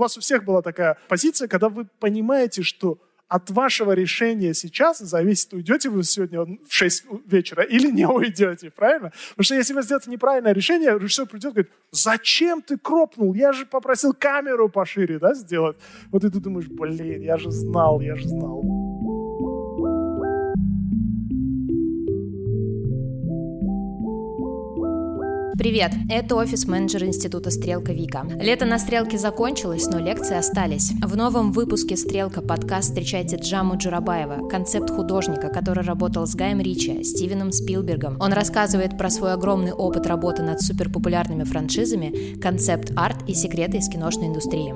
вас у всех была такая позиция, когда вы понимаете, что от вашего решения сейчас зависит, уйдете вы сегодня в 6 вечера или не уйдете, правильно? Потому что если вы сделаете неправильное решение, режиссер придет и говорит, зачем ты кропнул? Я же попросил камеру пошире да, сделать. Вот и ты думаешь, блин, я же знал, я же знал. Привет, это офис-менеджер Института Стрелка Вика. Лето на Стрелке закончилось, но лекции остались. В новом выпуске Стрелка подкаст встречайте Джаму Джурабаева, концепт художника, который работал с Гаем Ричи, Стивеном Спилбергом. Он рассказывает про свой огромный опыт работы над суперпопулярными франшизами, концепт-арт и секреты из киношной индустрии.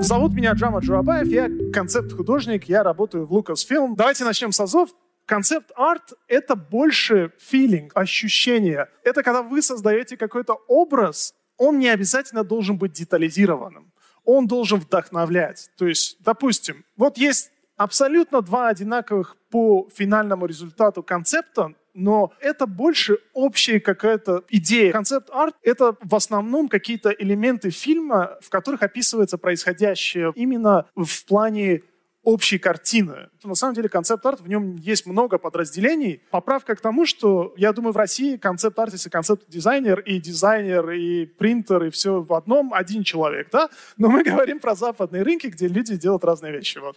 Зовут меня Джама Джурабаев, я концепт-художник, я работаю в Lucasfilm. Давайте начнем с азов. Концепт-арт — это больше филинг, ощущение. Это когда вы создаете какой-то образ, он не обязательно должен быть детализированным. Он должен вдохновлять. То есть, допустим, вот есть абсолютно два одинаковых по финальному результату концепта, но это больше общая какая-то идея. Концепт-арт — это в основном какие-то элементы фильма, в которых описывается происходящее именно в плане общей картины. На самом деле концепт-арт, в нем есть много подразделений. Поправка к тому, что, я думаю, в России концепт-артист и концепт-дизайнер, и дизайнер, и принтер, и все в одном один человек, да? Но мы говорим про западные рынки, где люди делают разные вещи. Вот.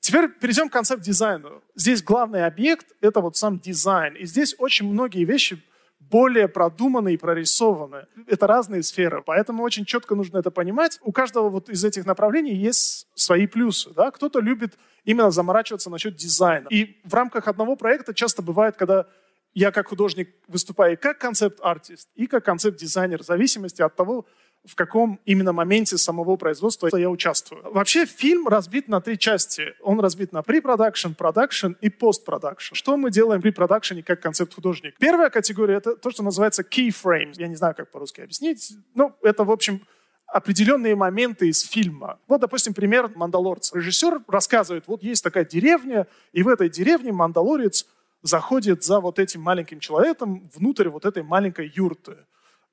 Теперь перейдем к концепт-дизайну. Здесь главный объект — это вот сам дизайн. И здесь очень многие вещи более продуманы и прорисованы. Это разные сферы, поэтому очень четко нужно это понимать. У каждого вот из этих направлений есть свои плюсы. Да? Кто-то любит именно заморачиваться насчет дизайна. И в рамках одного проекта часто бывает, когда я как художник выступаю как концепт-артист, и как концепт-дизайнер, в зависимости от того, в каком именно моменте самого производства я участвую. Вообще фильм разбит на три части. Он разбит на pre-production, production и post-production. Что мы делаем при продакшене как концепт-художник? Первая категория — это то, что называется keyframes. Я не знаю, как по-русски объяснить. Ну, это, в общем, определенные моменты из фильма. Вот, допустим, пример «Мандалорца». Режиссер рассказывает, вот есть такая деревня, и в этой деревне мандалорец заходит за вот этим маленьким человеком внутрь вот этой маленькой юрты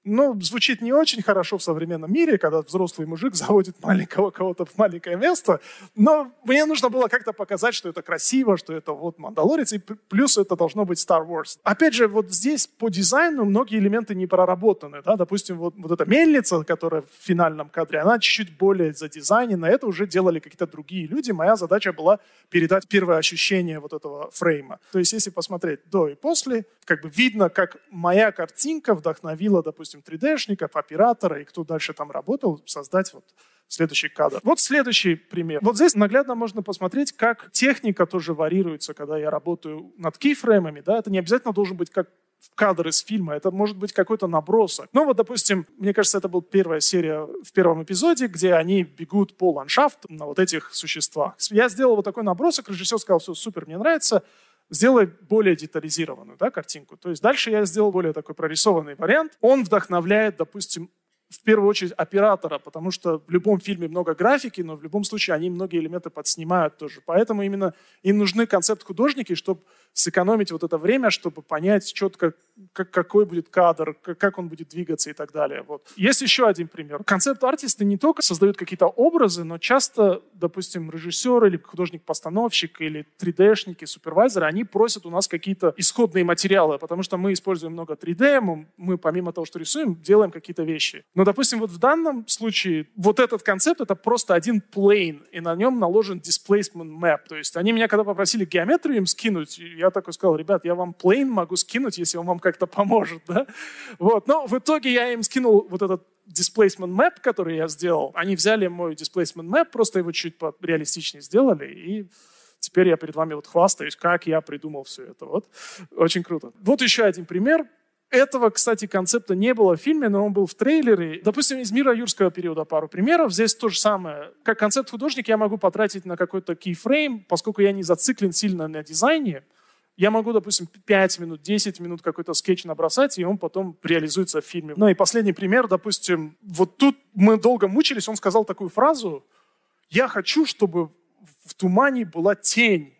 ну, звучит не очень хорошо в современном мире, когда взрослый мужик заводит маленького кого-то в маленькое место, но мне нужно было как-то показать, что это красиво, что это вот Мандалорец, и плюс это должно быть Star Wars. Опять же, вот здесь по дизайну многие элементы не проработаны, да, допустим, вот, вот эта мельница, которая в финальном кадре, она чуть-чуть более задизайнена, это уже делали какие-то другие люди, моя задача была передать первое ощущение вот этого фрейма. То есть, если посмотреть до и после, как бы видно, как моя картинка вдохновила, допустим, допустим, 3D-шников, оператора и кто дальше там работал, создать вот следующий кадр. Вот следующий пример. Вот здесь наглядно можно посмотреть, как техника тоже варьируется, когда я работаю над кейфреймами. Да? Это не обязательно должен быть как кадр из фильма, это может быть какой-то набросок. Ну вот, допустим, мне кажется, это была первая серия в первом эпизоде, где они бегут по ландшафту на вот этих существах. Я сделал вот такой набросок, режиссер сказал, все супер, мне нравится, сделай более детализированную да, картинку. То есть дальше я сделал более такой прорисованный вариант. Он вдохновляет, допустим, в первую очередь оператора, потому что в любом фильме много графики, но в любом случае они многие элементы подснимают тоже. Поэтому именно им нужны концепт-художники, чтобы сэкономить вот это время, чтобы понять четко, как, какой будет кадр, как, он будет двигаться и так далее. Вот. Есть еще один пример. Концепт-артисты не только создают какие-то образы, но часто, допустим, режиссер или художник-постановщик или 3D-шники, супервайзеры, они просят у нас какие-то исходные материалы, потому что мы используем много 3D, мы, мы помимо того, что рисуем, делаем какие-то вещи. Но, допустим, вот в данном случае вот этот концепт — это просто один plane, и на нем наложен displacement map. То есть они меня когда попросили геометрию им скинуть, я такой сказал, ребят, я вам plane могу скинуть, если он вам как-то поможет, да? Вот. Но в итоге я им скинул вот этот displacement map, который я сделал. Они взяли мой displacement map, просто его чуть реалистичнее сделали, и теперь я перед вами вот хвастаюсь, как я придумал все это. Вот. Очень круто. Вот еще один пример. Этого, кстати, концепта не было в фильме, но он был в трейлере. Допустим, из мира юрского периода пару примеров. Здесь то же самое. Как концепт художник я могу потратить на какой-то кейфрейм, поскольку я не зациклен сильно на дизайне. Я могу, допустим, 5 минут, 10 минут какой-то скетч набросать, и он потом реализуется в фильме. Ну и последний пример, допустим, вот тут мы долго мучились, он сказал такую фразу, я хочу, чтобы в тумане была тень.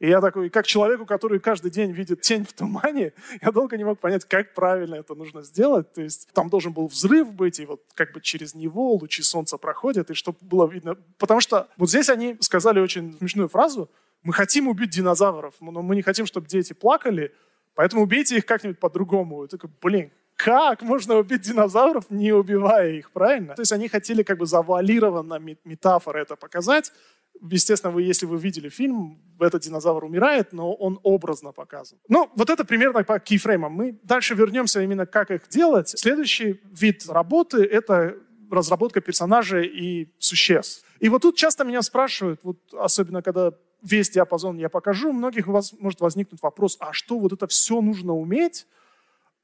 И я такой, как человеку, который каждый день видит тень в тумане, я долго не мог понять, как правильно это нужно сделать. То есть там должен был взрыв быть, и вот как бы через него лучи солнца проходят, и чтобы было видно. Потому что вот здесь они сказали очень смешную фразу, мы хотим убить динозавров, но мы не хотим, чтобы дети плакали, поэтому убейте их как-нибудь по-другому. И такой, блин, как можно убить динозавров, не убивая их, правильно? То есть они хотели как бы завуалированно метафоры это показать, Естественно, вы, если вы видели фильм, этот динозавр умирает, но он образно показан. Ну, вот это примерно по кейфреймам. Мы дальше вернемся именно, как их делать. Следующий вид работы — это разработка персонажей и существ. И вот тут часто меня спрашивают, вот особенно когда весь диапазон я покажу, у многих у вас может возникнуть вопрос, а что вот это все нужно уметь?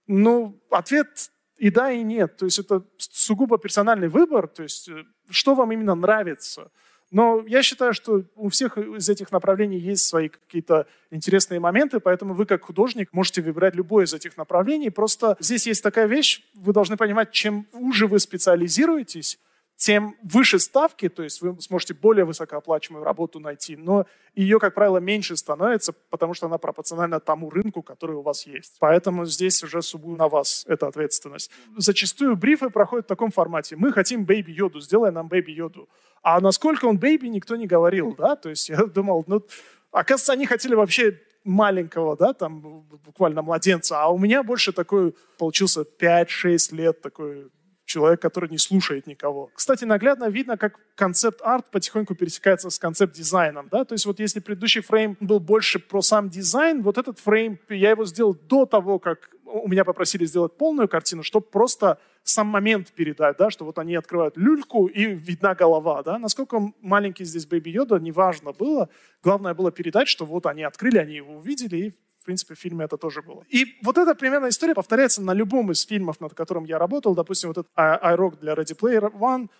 Ну, ответ и да, и нет. То есть это сугубо персональный выбор, то есть э, что вам именно нравится – но я считаю, что у всех из этих направлений есть свои какие-то интересные моменты, поэтому вы как художник можете выбирать любое из этих направлений. Просто здесь есть такая вещь, вы должны понимать, чем уже вы специализируетесь, тем выше ставки, то есть вы сможете более высокооплачиваемую работу найти, но ее, как правило, меньше становится, потому что она пропорциональна тому рынку, который у вас есть. Поэтому здесь уже сугубо на вас эта ответственность. Зачастую брифы проходят в таком формате. Мы хотим Baby Йоду, сделай нам Baby Йоду. А насколько он Baby, никто не говорил, да? То есть я думал, ну, оказывается, они хотели вообще маленького, да, там буквально младенца, а у меня больше такой получился 5-6 лет такой человек, который не слушает никого. Кстати, наглядно видно, как концепт-арт потихоньку пересекается с концепт-дизайном. Да? То есть вот если предыдущий фрейм был больше про сам дизайн, вот этот фрейм, я его сделал до того, как у меня попросили сделать полную картину, чтобы просто сам момент передать, да, что вот они открывают люльку и видна голова. Да? Насколько маленький здесь Бэби Йода, неважно было. Главное было передать, что вот они открыли, они его увидели, и в принципе, в фильме это тоже было. И вот эта примерная история повторяется на любом из фильмов, над которым я работал. Допустим, вот этот iRock для Ready Player One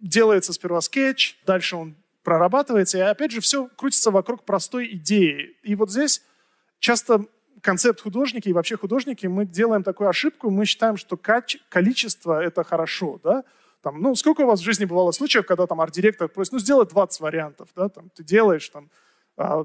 делается сперва скетч, дальше он прорабатывается, и опять же все крутится вокруг простой идеи. И вот здесь часто концепт художники и вообще художники, мы делаем такую ошибку, мы считаем, что количество — это хорошо, да, там, ну, сколько у вас в жизни бывало случаев, когда там арт-директор просит, ну, сделай 20 вариантов, да, там, ты делаешь там а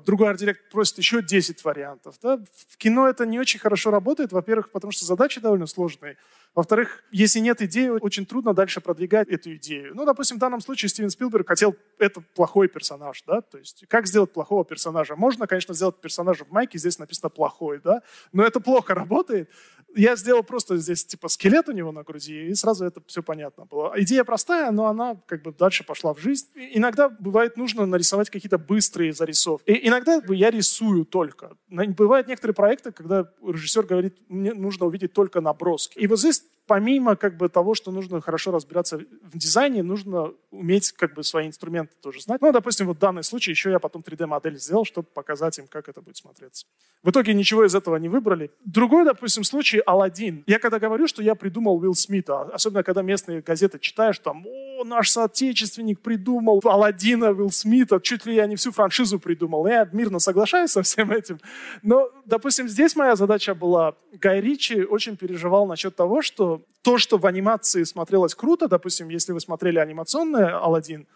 другой арт-директор просит еще 10 вариантов. Да? В кино это не очень хорошо работает, во-первых, потому что задачи довольно сложные. Во-вторых, если нет идеи, очень трудно дальше продвигать эту идею. Ну, допустим, в данном случае Стивен Спилберг хотел это плохой персонаж, да, то есть как сделать плохого персонажа? Можно, конечно, сделать персонажа в майке, здесь написано плохой, да, но это плохо работает. Я сделал просто здесь типа скелет у него на груди, и сразу это все понятно было. Идея простая, но она как бы дальше пошла в жизнь. И иногда бывает нужно нарисовать какие-то быстрые зарисовки. И иногда я рисую только. Бывают некоторые проекты, когда режиссер говорит, мне нужно увидеть только наброски. И вот здесь помимо как бы того, что нужно хорошо разбираться в дизайне, нужно уметь как бы свои инструменты тоже знать. Ну, допустим, вот в данный случай еще я потом 3D-модель сделал, чтобы показать им, как это будет смотреться. В итоге ничего из этого не выбрали. Другой, допустим, случай Алладин. Я когда говорю, что я придумал Уилл Смита, особенно когда местные газеты читаешь, там, о, наш соотечественник придумал Алладина, Уилл Смита, чуть ли я не всю франшизу придумал. Я мирно соглашаюсь со всем этим. Но, допустим, здесь моя задача была, Гай Ричи очень переживал насчет того, что то, что в анимации смотрелось круто, допустим, если вы смотрели анимационный Алладин,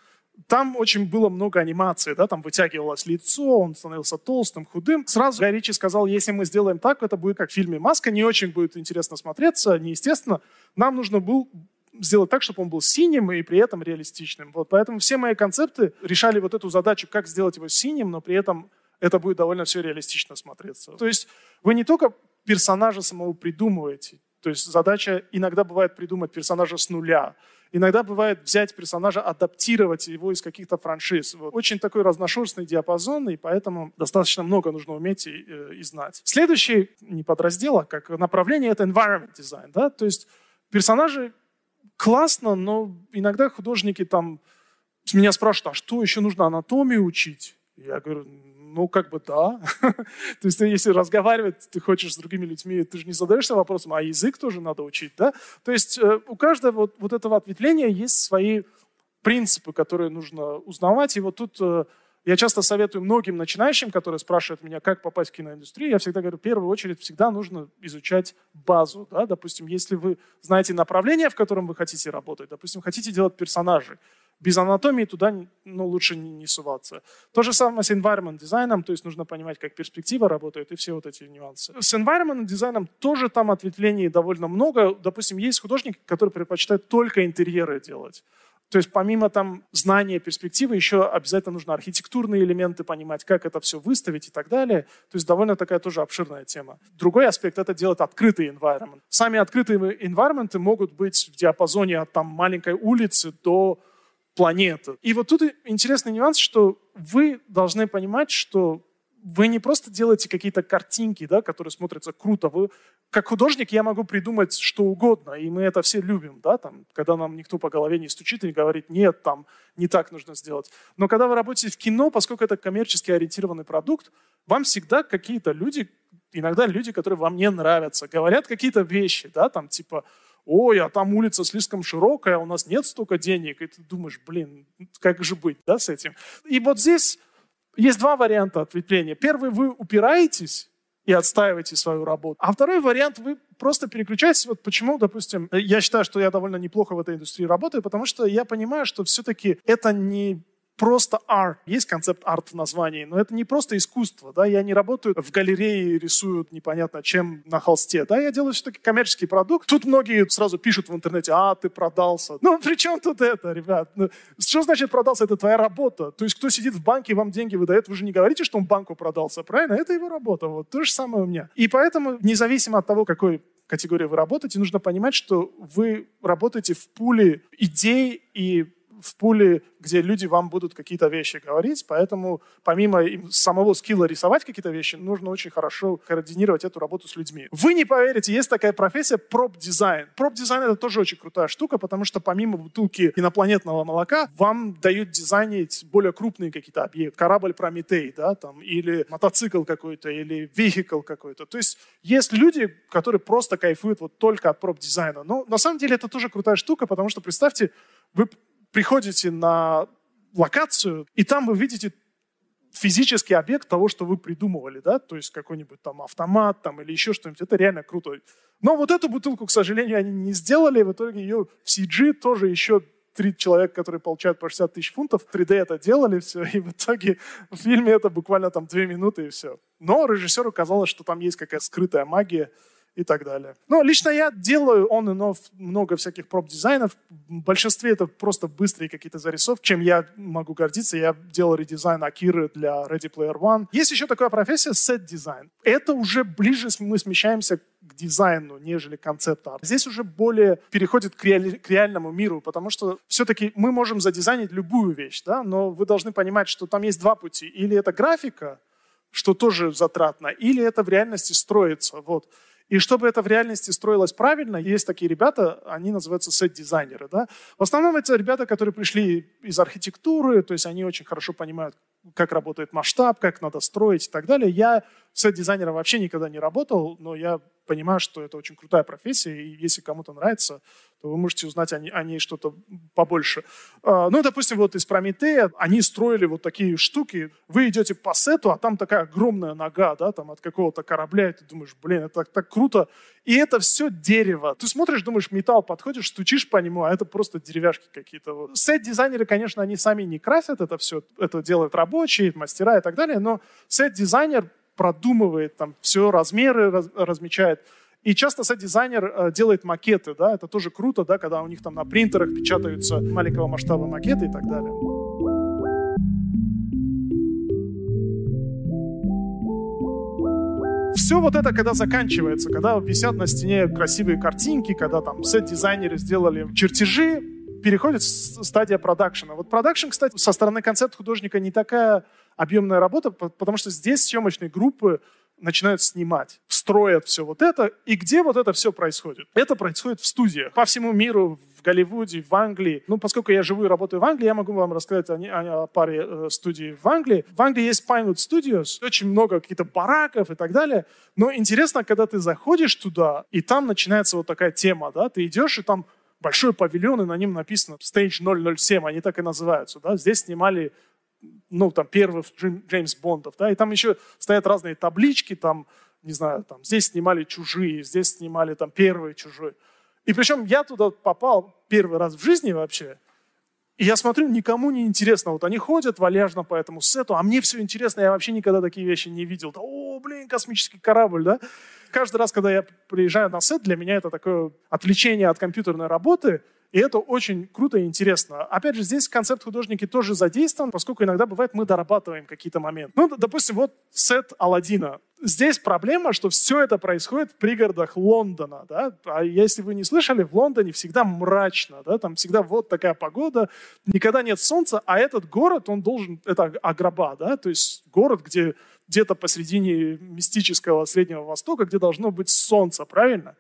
там очень было много анимации, да, там вытягивалось лицо, он становился толстым, худым. Сразу Гай Ричи сказал, если мы сделаем так, это будет как в фильме «Маска», не очень будет интересно смотреться, неестественно. Нам нужно было сделать так, чтобы он был синим и при этом реалистичным. Вот поэтому все мои концепты решали вот эту задачу, как сделать его синим, но при этом это будет довольно все реалистично смотреться. То есть вы не только персонажа самого придумываете, то есть задача иногда бывает придумать персонажа с нуля. Иногда бывает взять персонажа, адаптировать его из каких-то франшиз. Вот. Очень такой разношерстный диапазон, и поэтому достаточно много нужно уметь и, э, и знать. Следующий, не подраздел, а как направление, это environment design. Да? То есть персонажи классно, но иногда художники там меня спрашивают, а что еще нужно анатомию учить? Я говорю, ну, как бы да. То есть, если разговаривать, ты хочешь с другими людьми, ты же не задаешься вопросом, а язык тоже надо учить, да? То есть, э, у каждого вот, вот этого ответвления есть свои принципы, которые нужно узнавать. И вот тут э, я часто советую многим начинающим, которые спрашивают меня, как попасть в киноиндустрию, я всегда говорю, в первую очередь, всегда нужно изучать базу. Да? Допустим, если вы знаете направление, в котором вы хотите работать, допустим, хотите делать персонажей, без анатомии туда ну, лучше не, не суваться. То же самое с environment дизайном, то есть нужно понимать, как перспектива работает и все вот эти нюансы. С environment дизайном тоже там ответвлений довольно много. Допустим, есть художники, которые предпочитают только интерьеры делать. То есть помимо там знания перспективы, еще обязательно нужно архитектурные элементы понимать, как это все выставить и так далее. То есть довольно такая тоже обширная тема. Другой аспект — это делать открытый environment. Сами открытые environment могут быть в диапазоне от там маленькой улицы до планеты. И вот тут интересный нюанс, что вы должны понимать, что вы не просто делаете какие-то картинки, да, которые смотрятся круто. Вы, как художник я могу придумать что угодно, и мы это все любим, да, там, когда нам никто по голове не стучит и не говорит, нет, там, не так нужно сделать. Но когда вы работаете в кино, поскольку это коммерчески ориентированный продукт, вам всегда какие-то люди, иногда люди, которые вам не нравятся, говорят какие-то вещи, да, там, типа, ой, а там улица слишком широкая, у нас нет столько денег, и ты думаешь, блин, как же быть, да, с этим. И вот здесь есть два варианта ответвления. Первый, вы упираетесь и отстаиваете свою работу. А второй вариант, вы просто переключаетесь. Вот почему, допустим, я считаю, что я довольно неплохо в этой индустрии работаю, потому что я понимаю, что все-таки это не просто арт. Есть концепт арт в названии, но это не просто искусство. Да? Я не работаю в галерее и рисую непонятно чем на холсте. Да? Я делаю все-таки коммерческий продукт. Тут многие сразу пишут в интернете, а, ты продался. Ну, при чем тут это, ребят? Ну, что значит продался? Это твоя работа. То есть, кто сидит в банке и вам деньги выдает, вы же не говорите, что он банку продался, правильно? Это его работа. Вот. То же самое у меня. И поэтому, независимо от того, какой категории вы работаете, нужно понимать, что вы работаете в пуле идей и в пуле, где люди вам будут какие-то вещи говорить, поэтому помимо самого скилла рисовать какие-то вещи, нужно очень хорошо координировать эту работу с людьми. Вы не поверите, есть такая профессия проб-дизайн. Проб-дизайн это тоже очень крутая штука, потому что помимо бутылки инопланетного молока, вам дают дизайнить более крупные какие-то объекты. Корабль Прометей, да, там, или мотоцикл какой-то, или вехикл какой-то. То есть есть люди, которые просто кайфуют вот только от проб-дизайна. Но на самом деле это тоже крутая штука, потому что представьте, вы приходите на локацию, и там вы видите физический объект того, что вы придумывали, да, то есть какой-нибудь там автомат там, или еще что-нибудь, это реально круто. Но вот эту бутылку, к сожалению, они не сделали, в итоге ее в CG тоже еще три человека, которые получают по 60 тысяч фунтов, 3D это делали, все, и в итоге в фильме это буквально там две минуты и все. Но режиссеру казалось, что там есть какая-то скрытая магия, и так далее. Но лично я делаю on and off много всяких prop-дизайнов. В большинстве это просто быстрые какие-то зарисовки, чем я могу гордиться. Я делал редизайн Акиры для Ready Player One. Есть еще такая профессия set design. Это уже ближе мы смещаемся к дизайну, нежели концепт-арт. Здесь уже более переходит к, реали- к реальному миру, потому что все-таки мы можем задизайнить любую вещь, да, но вы должны понимать, что там есть два пути. Или это графика, что тоже затратно, или это в реальности строится. Вот. И чтобы это в реальности строилось правильно, есть такие ребята, они называются сет-дизайнеры. Да? В основном это ребята, которые пришли из архитектуры, то есть они очень хорошо понимают, как работает масштаб, как надо строить и так далее. Я сет-дизайнером вообще никогда не работал, но я понимаю, что это очень крутая профессия, и если кому-то нравится, то вы можете узнать о ней, о ней что-то побольше. А, ну, допустим, вот из Прометея они строили вот такие штуки. Вы идете по сету, а там такая огромная нога, да, там от какого-то корабля, и ты думаешь, блин, это так, так круто. И это все дерево. Ты смотришь, думаешь, металл, подходишь, стучишь по нему, а это просто деревяшки какие-то. Сет-дизайнеры, конечно, они сами не красят это все, это делают рабочие, мастера и так далее, но сет-дизайнер продумывает там все, размеры раз, размечает. И часто сет-дизайнер э, делает макеты, да, это тоже круто, да, когда у них там на принтерах печатаются маленького масштаба макеты и так далее. Все вот это, когда заканчивается, когда висят на стене красивые картинки, когда там сет-дизайнеры сделали чертежи, переходит стадия продакшена. Вот продакшн, кстати, со стороны концепт художника не такая объемная работа, потому что здесь съемочные группы начинают снимать, строят все вот это. И где вот это все происходит? Это происходит в студиях. По всему миру, в Голливуде, в Англии. Ну, поскольку я живу и работаю в Англии, я могу вам рассказать о, о, о паре э, студий в Англии. В Англии есть Pinewood Studios, очень много каких-то бараков и так далее. Но интересно, когда ты заходишь туда, и там начинается вот такая тема, да, ты идешь, и там большой павильон, и на нем написано Stage 007, они так и называются, да. Здесь снимали ну, там, первых Джеймс Бондов, да, и там еще стоят разные таблички, там, не знаю, там, здесь снимали чужие, здесь снимали там первые чужие. И причем я туда попал первый раз в жизни вообще, И я смотрю, никому не интересно. Вот они ходят вальяжно по этому сету, а мне все интересно, я вообще никогда такие вещи не видел. О, блин, космический корабль, да? Каждый раз, когда я приезжаю на сет, для меня это такое отвлечение от компьютерной работы, и это очень круто и интересно. Опять же, здесь концепт художники тоже задействован, поскольку иногда бывает, мы дорабатываем какие-то моменты. Ну, допустим, вот сет Алладина. Здесь проблема, что все это происходит в пригородах Лондона. Да? А если вы не слышали, в Лондоне всегда мрачно. Да? Там всегда вот такая погода, никогда нет солнца, а этот город, он должен... Это Аграба, да? то есть город, где где-то посредине мистического Среднего Востока, где должно быть солнце, правильно?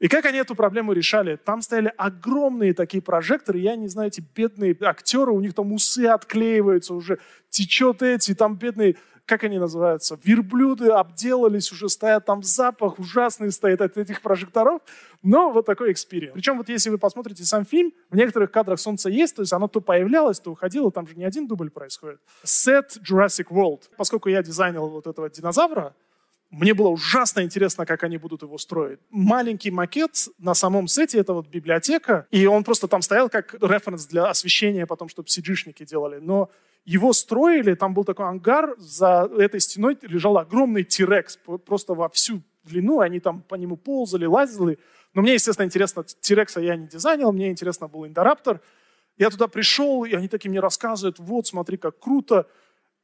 И как они эту проблему решали? Там стояли огромные такие прожекторы, я не знаю, эти бедные актеры, у них там усы отклеиваются уже, течет эти, там бедные, как они называются, верблюды обделались, уже стоят там запах ужасный стоит от этих прожекторов, но вот такой experience. Причем вот если вы посмотрите сам фильм, в некоторых кадрах солнце есть, то есть оно то появлялось, то уходило, там же не один дубль происходит. Set Jurassic World. Поскольку я дизайнил вот этого динозавра, мне было ужасно интересно, как они будут его строить. Маленький макет на самом сете, это вот библиотека, и он просто там стоял как референс для освещения потом, чтобы cg делали. Но его строили, там был такой ангар, за этой стеной лежал огромный Тирекс, просто во всю длину, они там по нему ползали, лазили. Но мне, естественно, интересно, Тирекса я не дизайнил, мне интересно был Индораптор. Я туда пришел, и они такие мне рассказывают, вот, смотри, как круто.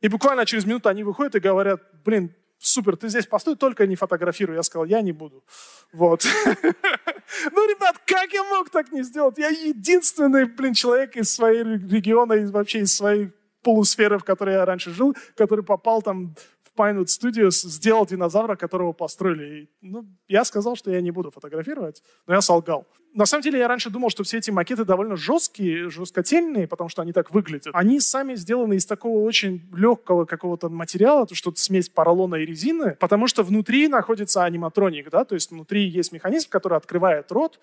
И буквально через минуту они выходят и говорят, блин, супер, ты здесь постой, только не фотографируй. Я сказал, я не буду. Вот. Ну, ребят, как я мог так не сделать? Я единственный, блин, человек из своего региона, и вообще из своей полусферы, в которой я раньше жил, который попал там Pinewood Studios сделал динозавра, которого построили. И, ну, я сказал, что я не буду фотографировать, но я солгал. На самом деле, я раньше думал, что все эти макеты довольно жесткие, жесткотельные, потому что они так выглядят. Они сами сделаны из такого очень легкого какого-то материала, что-то смесь поролона и резины, потому что внутри находится аниматроник, да, то есть внутри есть механизм, который открывает рот,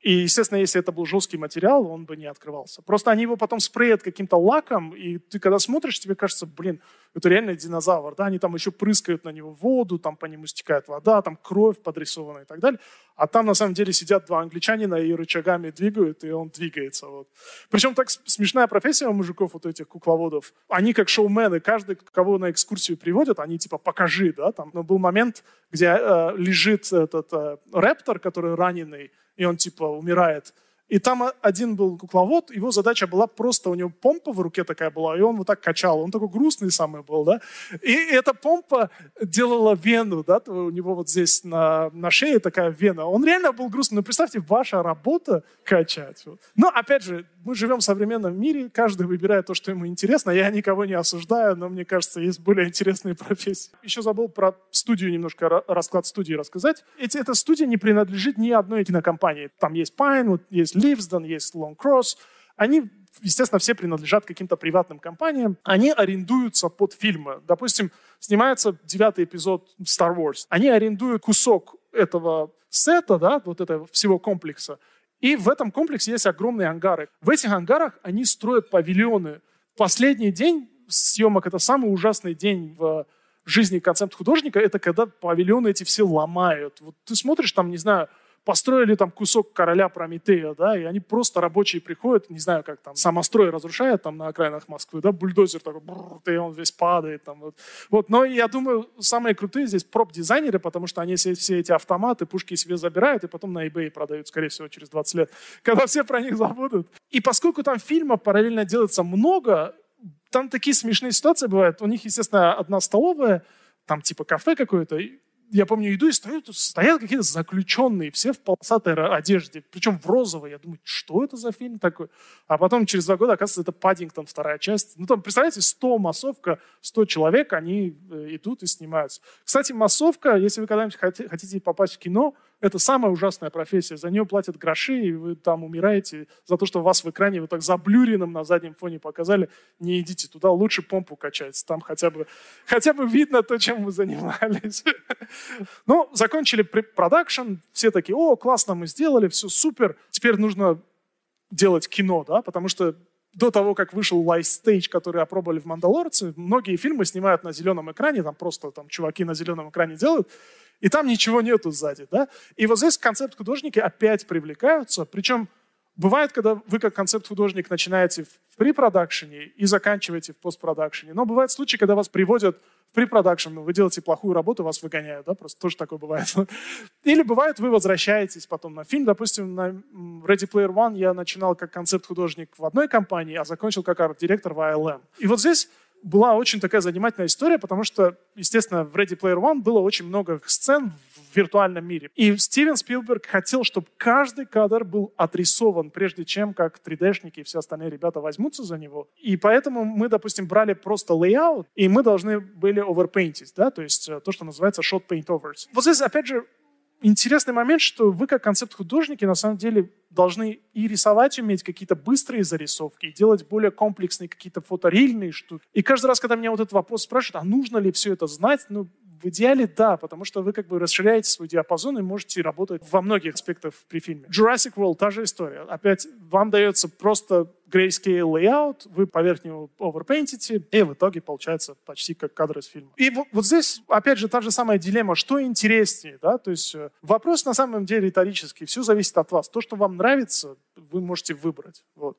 и, естественно, если это был жесткий материал, он бы не открывался. Просто они его потом спреят каким-то лаком, и ты когда смотришь, тебе кажется, блин, это реально динозавр. Да? Они там еще прыскают на него воду, там по нему стекает вода, там кровь подрисована и так далее. А там на самом деле сидят два англичанина и рычагами двигают, и он двигается. Вот. Причем так смешная профессия у мужиков, вот этих кукловодов. Они как шоумены, каждый, кого на экскурсию приводят, они типа покажи, да, там. Но был момент, где э, лежит этот э, рэптор, который раненый, и он типа умирает. И там один был кукловод, его задача была просто, у него помпа в руке такая была, и он вот так качал. Он такой грустный самый был, да. И эта помпа делала вену, да, у него вот здесь на, на шее такая вена. Он реально был грустный. Но представьте, ваша работа качать. Но опять же, мы живем в современном мире, каждый выбирает то, что ему интересно. Я никого не осуждаю, но мне кажется, есть более интересные профессии. Еще забыл про студию немножко, расклад студии рассказать. Эти, эта студия не принадлежит ни одной кинокомпании. Там есть Pinewood, есть Ливсден, есть Long Cross. Они, естественно, все принадлежат каким-то приватным компаниям. Они арендуются под фильмы. Допустим, снимается девятый эпизод Star Wars. Они арендуют кусок этого сета, да, вот этого всего комплекса, и в этом комплексе есть огромные ангары. В этих ангарах они строят павильоны. Последний день съемок, это самый ужасный день в жизни концепт-художника, это когда павильоны эти все ломают. Вот ты смотришь там, не знаю, построили там кусок короля Прометея, да, и они просто рабочие приходят, не знаю, как там, самострой разрушает там на окраинах Москвы, да, бульдозер такой, бррр, и он весь падает там, вот. вот. Но я думаю, самые крутые здесь прop-дизайнеры, потому что они все, все эти автоматы, пушки себе забирают и потом на eBay продают, скорее всего, через 20 лет, когда все про них забудут. И поскольку там фильмов параллельно делается много, там такие смешные ситуации бывают. У них, естественно, одна столовая, там типа кафе какое-то, я помню, иду и стою, стоят какие-то заключенные, все в полосатой одежде, причем в розовой. Я думаю, что это за фильм такой? А потом через два года, оказывается, это Паддингтон, вторая часть. Ну, там, представляете, 100 массовка, 100 человек, они э, идут и снимаются. Кстати, массовка, если вы когда-нибудь хотите попасть в кино, это самая ужасная профессия. За нее платят гроши, и вы там умираете за то, что вас в экране вы так заблюренным на заднем фоне показали. Не идите туда, лучше помпу качать. Там хотя бы, хотя бы видно то, чем вы занимались. Ну, закончили продакшн, все такие, о, классно мы сделали, все супер. Теперь нужно делать кино, да, потому что до того, как вышел Stage, который опробовали в «Мандалорце», многие фильмы снимают на зеленом экране, там просто там чуваки на зеленом экране делают, и там ничего нету сзади, да. И вот здесь концепт художники опять привлекаются, причем Бывает, когда вы как концепт-художник начинаете в препродакшене и заканчиваете в постпродакшене. Но бывают случаи, когда вас приводят в препродакшн, вы делаете плохую работу, вас выгоняют, да, просто тоже такое бывает. Или бывает, вы возвращаетесь потом на фильм. Допустим, на Ready Player One я начинал как концепт-художник в одной компании, а закончил как арт-директор в ILM. И вот здесь была очень такая занимательная история, потому что, естественно, в Ready Player One было очень много сцен в виртуальном мире. И Стивен Спилберг хотел, чтобы каждый кадр был отрисован, прежде чем как 3D-шники и все остальные ребята возьмутся за него. И поэтому мы, допустим, брали просто layout, и мы должны были overpaint ить, да, то есть э, то, что называется shot paint overs. Вот здесь, опять же, интересный момент, что вы как концепт-художники на самом деле должны и рисовать уметь какие-то быстрые зарисовки, и делать более комплексные какие-то фоторильные штуки. И каждый раз, когда меня вот этот вопрос спрашивают, а нужно ли все это знать, ну, в идеале да, потому что вы как бы расширяете свой диапазон и можете работать во многих аспектах при фильме. Jurassic World, та же история. Опять вам дается просто grayscale layout, вы поверх него overpaintите, и в итоге получается почти как кадр из фильма. И вот, вот здесь, опять же, та же самая дилемма, что интереснее, да, то есть э, вопрос на самом деле риторический, все зависит от вас. То, что вам нравится, вы можете выбрать. Вот.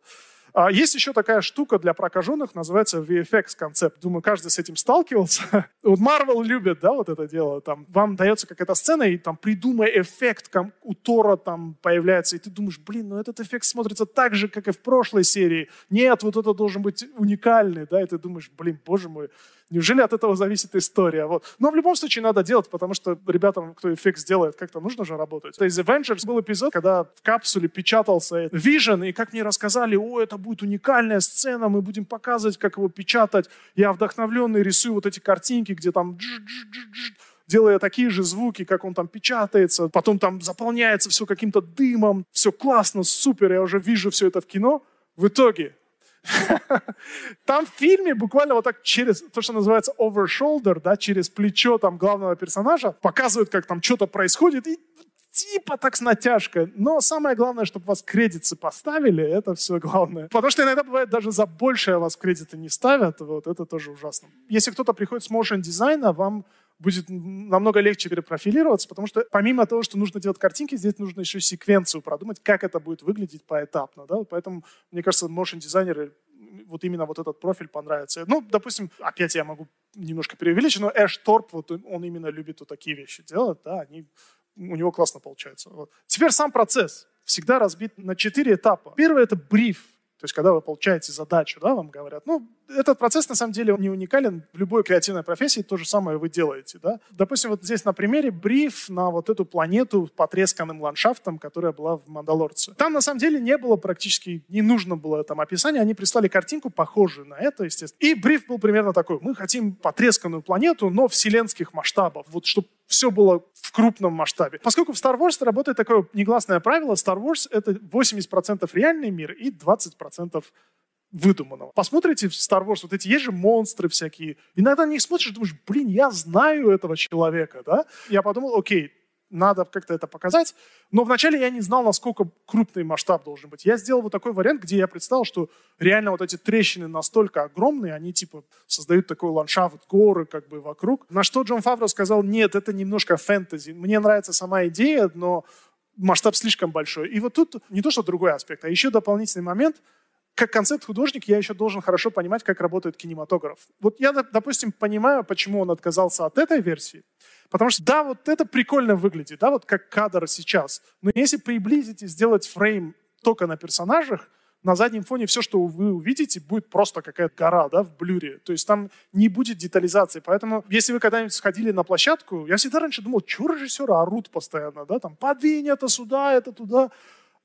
А есть еще такая штука для прокаженных, называется VFX концепт. Думаю, каждый с этим сталкивался. Вот Marvel любит, да, вот это дело. Там вам дается какая-то сцена, и там придумай эффект, там у Тора там появляется, и ты думаешь, блин, ну этот эффект смотрится так же, как и в прошлой серии. Нет, вот это должен быть уникальный, да, и ты думаешь, блин, боже мой, Неужели от этого зависит история? Вот. Но в любом случае надо делать, потому что ребятам, кто эффект сделает, как-то нужно же работать. Из Avengers был эпизод, когда в капсуле печатался Vision, и как мне рассказали, о, это будет уникальная сцена, мы будем показывать, как его печатать. Я вдохновленный рисую вот эти картинки, где там делая такие же звуки, как он там печатается, потом там заполняется все каким-то дымом, все классно, супер, я уже вижу все это в кино. В итоге Там в фильме буквально вот так через то, что называется over shoulder, да, через плечо там главного персонажа, показывают, как там что-то происходит, и типа так с натяжкой. Но самое главное, чтобы вас кредиты поставили, это все главное. Потому что иногда бывает даже за большее вас кредиты не ставят, вот это тоже ужасно. Если кто-то приходит с motion дизайна, вам будет намного легче перепрофилироваться, потому что помимо того, что нужно делать картинки, здесь нужно еще секвенцию продумать, как это будет выглядеть поэтапно. Да? Поэтому, мне кажется, motion дизайнеры вот именно вот этот профиль понравится. Ну, допустим, опять я могу немножко преувеличить, но Эш Торп, вот он именно любит вот такие вещи делать, да, они, у него классно получается. Вот. Теперь сам процесс всегда разбит на четыре этапа. Первый — это бриф, то есть когда вы получаете задачу, да, вам говорят, ну, этот процесс на самом деле не уникален. В любой креативной профессии то же самое вы делаете. Да? Допустим, вот здесь на примере бриф на вот эту планету потресканным ландшафтом, которая была в Мандалорце. Там на самом деле не было практически, не нужно было там описание, они прислали картинку, похожую на это, естественно. И бриф был примерно такой. Мы хотим потресканную планету, но вселенских масштабов. Вот чтобы все было в крупном масштабе. Поскольку в Star Wars работает такое негласное правило, Star Wars — это 80% реальный мир и 20% выдуманного. Посмотрите в Star Wars, вот эти есть же монстры всякие. Иногда на них смотришь, думаешь, блин, я знаю этого человека, да? Я подумал, окей, надо как-то это показать. Но вначале я не знал, насколько крупный масштаб должен быть. Я сделал вот такой вариант, где я представил, что реально вот эти трещины настолько огромные, они типа создают такой ландшафт, горы как бы вокруг. На что Джон Фавро сказал, нет, это немножко фэнтези. Мне нравится сама идея, но масштаб слишком большой. И вот тут не то, что другой аспект, а еще дополнительный момент – как концепт-художник я еще должен хорошо понимать, как работает кинематограф. Вот я, допустим, понимаю, почему он отказался от этой версии. Потому что, да, вот это прикольно выглядит, да, вот как кадр сейчас. Но если приблизить и сделать фрейм только на персонажах, на заднем фоне все, что вы увидите, будет просто какая-то гора да, в блюре. То есть там не будет детализации. Поэтому, если вы когда-нибудь сходили на площадку, я всегда раньше думал, что режиссеры орут постоянно, да, там, подвинь это сюда, это туда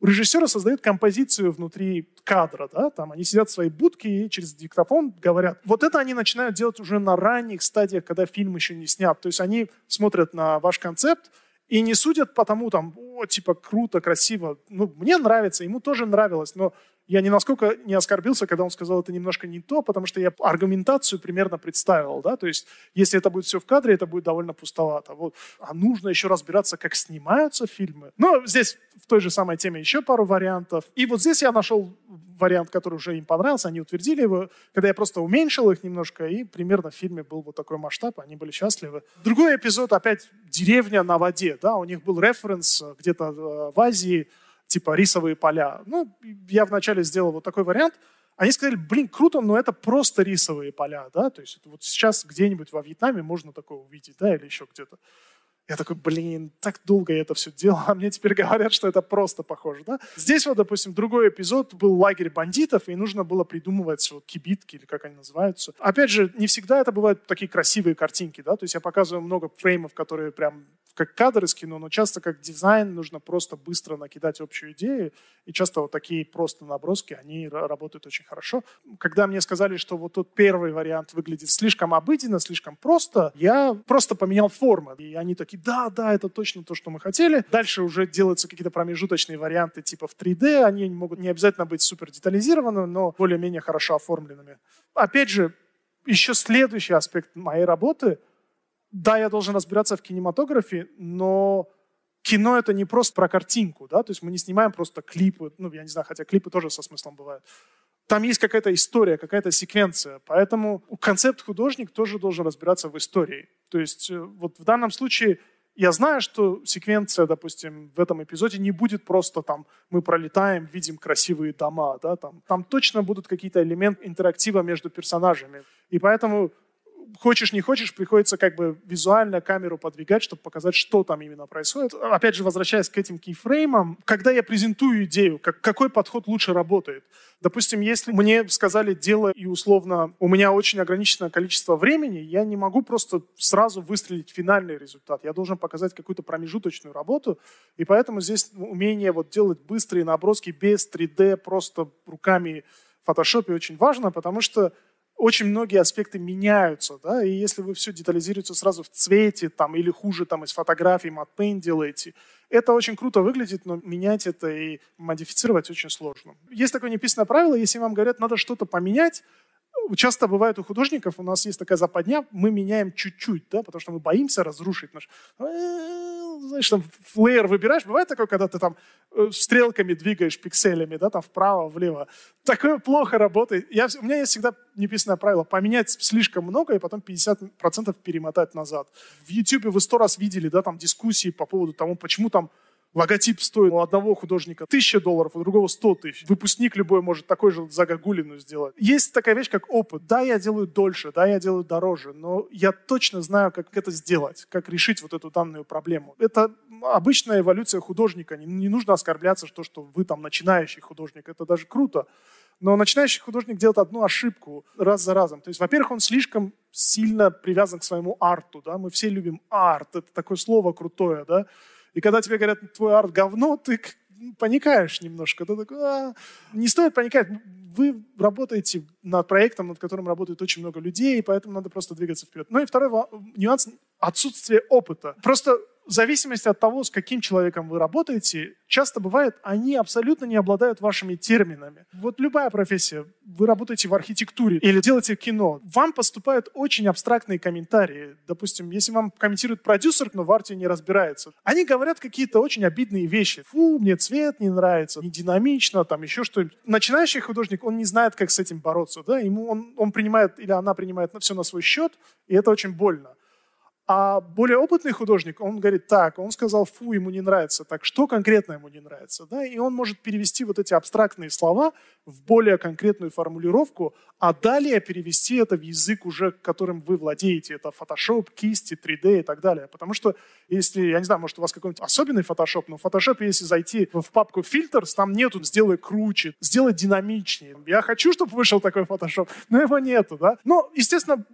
режиссеры создают композицию внутри кадра, да, там они сидят в своей будке и через диктофон говорят. Вот это они начинают делать уже на ранних стадиях, когда фильм еще не снят. То есть они смотрят на ваш концепт и не судят потому, там, о, типа, круто, красиво. Ну, мне нравится, ему тоже нравилось, но я ни насколько не оскорбился, когда он сказал, это немножко не то, потому что я аргументацию примерно представил, да, то есть если это будет все в кадре, это будет довольно пустовато. Вот. А нужно еще разбираться, как снимаются фильмы. Но здесь в той же самой теме еще пару вариантов. И вот здесь я нашел вариант, который уже им понравился, они утвердили его, когда я просто уменьшил их немножко, и примерно в фильме был вот такой масштаб, они были счастливы. Другой эпизод, опять деревня на воде, да, у них был референс где-то э, в Азии, типа рисовые поля. Ну, я вначале сделал вот такой вариант. Они сказали, блин, круто, но это просто рисовые поля, да, то есть вот сейчас где-нибудь во Вьетнаме можно такое увидеть, да, или еще где-то. Я такой, блин, так долго я это все делал, а мне теперь говорят, что это просто похоже, да? Здесь вот, допустим, другой эпизод был лагерь бандитов, и нужно было придумывать вот кибитки, или как они называются. Опять же, не всегда это бывают такие красивые картинки, да, то есть я показываю много фреймов, которые прям как кадр из кино, но часто как дизайн нужно просто быстро накидать общую идею, и часто вот такие просто наброски, они работают очень хорошо. Когда мне сказали, что вот тот первый вариант выглядит слишком обыденно, слишком просто, я просто поменял формы, и они такие, да, да, это точно то, что мы хотели. Дальше уже делаются какие-то промежуточные варианты типа в 3D, они могут не обязательно быть супер детализированными, но более-менее хорошо оформленными. Опять же, еще следующий аспект моей работы — да, я должен разбираться в кинематографе, но кино это не просто про картинку, да, то есть мы не снимаем просто клипы, ну, я не знаю, хотя клипы тоже со смыслом бывают. Там есть какая-то история, какая-то секвенция, поэтому концепт-художник тоже должен разбираться в истории. То есть э, вот в данном случае я знаю, что секвенция, допустим, в этом эпизоде не будет просто там мы пролетаем, видим красивые дома, да, там, там точно будут какие-то элементы интерактива между персонажами. И поэтому хочешь не хочешь, приходится как бы визуально камеру подвигать, чтобы показать, что там именно происходит. Опять же, возвращаясь к этим кейфреймам, когда я презентую идею, как, какой подход лучше работает. Допустим, если мне сказали дело и условно у меня очень ограниченное количество времени, я не могу просто сразу выстрелить финальный результат. Я должен показать какую-то промежуточную работу, и поэтому здесь умение вот делать быстрые наброски без 3D, просто руками в фотошопе очень важно, потому что очень многие аспекты меняются, да, и если вы все детализируете сразу в цвете, там, или хуже, там, из фотографий, матпейн делаете, это очень круто выглядит, но менять это и модифицировать очень сложно. Есть такое неписанное правило, если вам говорят, надо что-то поменять, часто бывает у художников, у нас есть такая западня, мы меняем чуть-чуть, да, потому что мы боимся разрушить наш... Знаешь, там флеер выбираешь, бывает такое, когда ты там э, стрелками двигаешь пикселями, да, там вправо, влево. Такое плохо работает. Я, у меня есть всегда неписанное правило, поменять слишком много и потом 50% перемотать назад. В YouTube вы сто раз видели, да, там дискуссии по поводу того, почему там Логотип стоит у одного художника тысяча долларов, у другого сто тысяч. Выпускник любой может такой же загогулину сделать. Есть такая вещь, как опыт. Да, я делаю дольше, да, я делаю дороже, но я точно знаю, как это сделать, как решить вот эту данную проблему. Это обычная эволюция художника. Не, не нужно оскорбляться, что, что вы там начинающий художник. Это даже круто. Но начинающий художник делает одну ошибку раз за разом. То есть, во-первых, он слишком сильно привязан к своему арту. Да? Мы все любим арт. Это такое слово крутое. Да? И когда тебе говорят, твой арт говно, ты паникаешь немножко. Ты такой, а, не стоит паниковать. Вы работаете над проектом, над которым работает очень много людей, и поэтому надо просто двигаться вперед. Ну и второй нюанс – отсутствие опыта. Просто в зависимости от того, с каким человеком вы работаете, часто бывает, они абсолютно не обладают вашими терминами. Вот любая профессия, вы работаете в архитектуре или делаете кино, вам поступают очень абстрактные комментарии. Допустим, если вам комментирует продюсер, но в арте не разбирается, они говорят какие-то очень обидные вещи. Фу, мне цвет не нравится, не динамично, там еще что-нибудь. Начинающий художник, он не знает, как с этим бороться. Да? Ему он, он принимает или она принимает все на свой счет, и это очень больно. А более опытный художник, он говорит, так, он сказал, фу, ему не нравится, так что конкретно ему не нравится? Да? И он может перевести вот эти абстрактные слова в более конкретную формулировку, а далее перевести это в язык уже, которым вы владеете. Это Photoshop, кисти, 3D и так далее. Потому что если, я не знаю, может у вас какой-нибудь особенный Photoshop, но в Photoshop, если зайти в папку Filters, там нету «сделай круче», «сделай динамичнее». Я хочу, чтобы вышел такой Photoshop, но его нету. Да? Но, естественно,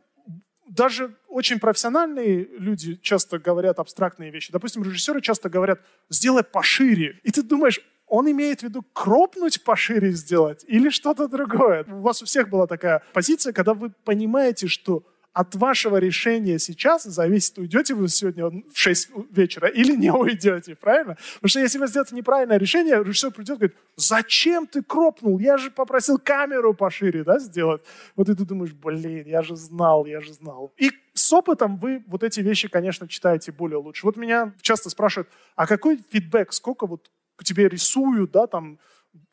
даже очень профессиональные люди часто говорят абстрактные вещи. Допустим, режиссеры часто говорят, сделай пошире. И ты думаешь, он имеет в виду кропнуть пошире сделать или что-то другое. У вас у всех была такая позиция, когда вы понимаете, что от вашего решения сейчас зависит, уйдете вы сегодня в 6 вечера или не уйдете, правильно? Потому что если вы сделаете неправильное решение, режиссер придет и говорит, зачем ты кропнул? Я же попросил камеру пошире да, сделать. Вот и ты думаешь, блин, я же знал, я же знал. И с опытом вы вот эти вещи, конечно, читаете более лучше. Вот меня часто спрашивают, а какой фидбэк, сколько вот к тебе рисуют, да, там,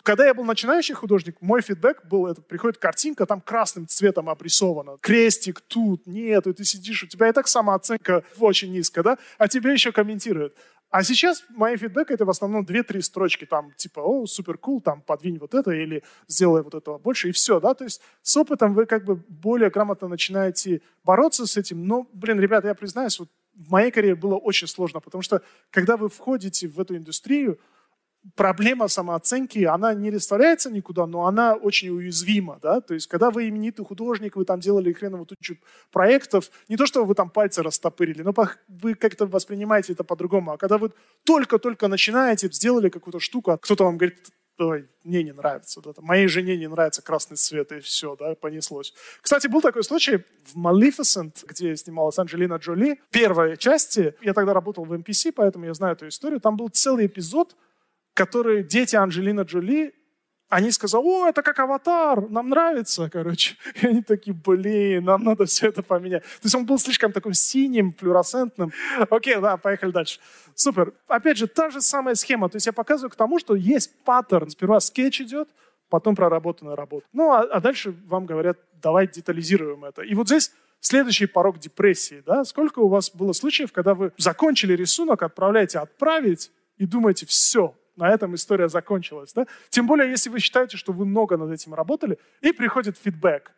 когда я был начинающий художник, мой фидбэк был, это приходит картинка, там красным цветом обрисовано. Крестик тут, нет, и ты сидишь, у тебя и так самооценка очень низкая, да, а тебе еще комментируют. А сейчас мои фидбэк это в основном 2-3 строчки, там типа, о, супер кул, там подвинь вот это или сделай вот этого больше, и все, да, то есть с опытом вы как бы более грамотно начинаете бороться с этим, но, блин, ребята, я признаюсь, вот в моей карьере было очень сложно, потому что когда вы входите в эту индустрию, проблема самооценки, она не растворяется никуда, но она очень уязвима, да, то есть когда вы именитый художник, вы там делали хреново тучу проектов, не то, что вы там пальцы растопырили, но вы как-то воспринимаете это по-другому, а когда вы только-только начинаете, сделали какую-то штуку, а кто-то вам говорит, ой, мне не нравится, да, моей жене не нравится красный цвет, и все, да, понеслось. Кстати, был такой случай в Maleficent, где снималась Анджелина Джоли, первой части, я тогда работал в NPC, поэтому я знаю эту историю, там был целый эпизод, которые дети Анджелина Джоли, они сказали, о, это как аватар, нам нравится, короче. И они такие, блин, нам надо все это поменять. То есть он был слишком таким синим, флюоресцентным. Окей, да, поехали дальше. Супер. Опять же, та же самая схема. То есть я показываю к тому, что есть паттерн. Сперва скетч идет, потом проработанная работа. Ну, а, а дальше вам говорят, давай детализируем это. И вот здесь следующий порог депрессии. Да? Сколько у вас было случаев, когда вы закончили рисунок, отправляете отправить и думаете, все, на этом история закончилась. Да? Тем более, если вы считаете, что вы много над этим работали, и приходит фидбэк.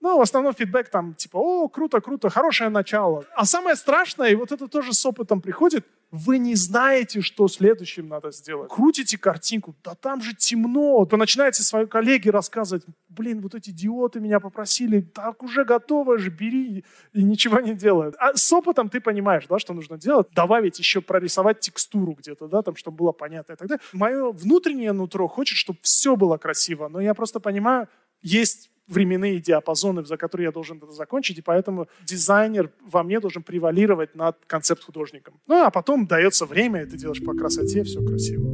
Ну, в основном фидбэк там типа, о, круто, круто, хорошее начало. А самое страшное, и вот это тоже с опытом приходит, вы не знаете, что следующим надо сделать. Крутите картинку, да там же темно. Вы начинаете своей коллеге рассказывать, блин, вот эти идиоты меня попросили, так уже готово же, бери, и ничего не делают. А с опытом ты понимаешь, да, что нужно делать. Добавить еще, прорисовать текстуру где-то, да, там, чтобы было понятно и так далее. Мое внутреннее нутро хочет, чтобы все было красиво, но я просто понимаю, есть временные диапазоны, за которые я должен это закончить, и поэтому дизайнер во мне должен превалировать над концепт-художником. Ну, а потом дается время, и ты делаешь по красоте, все красиво.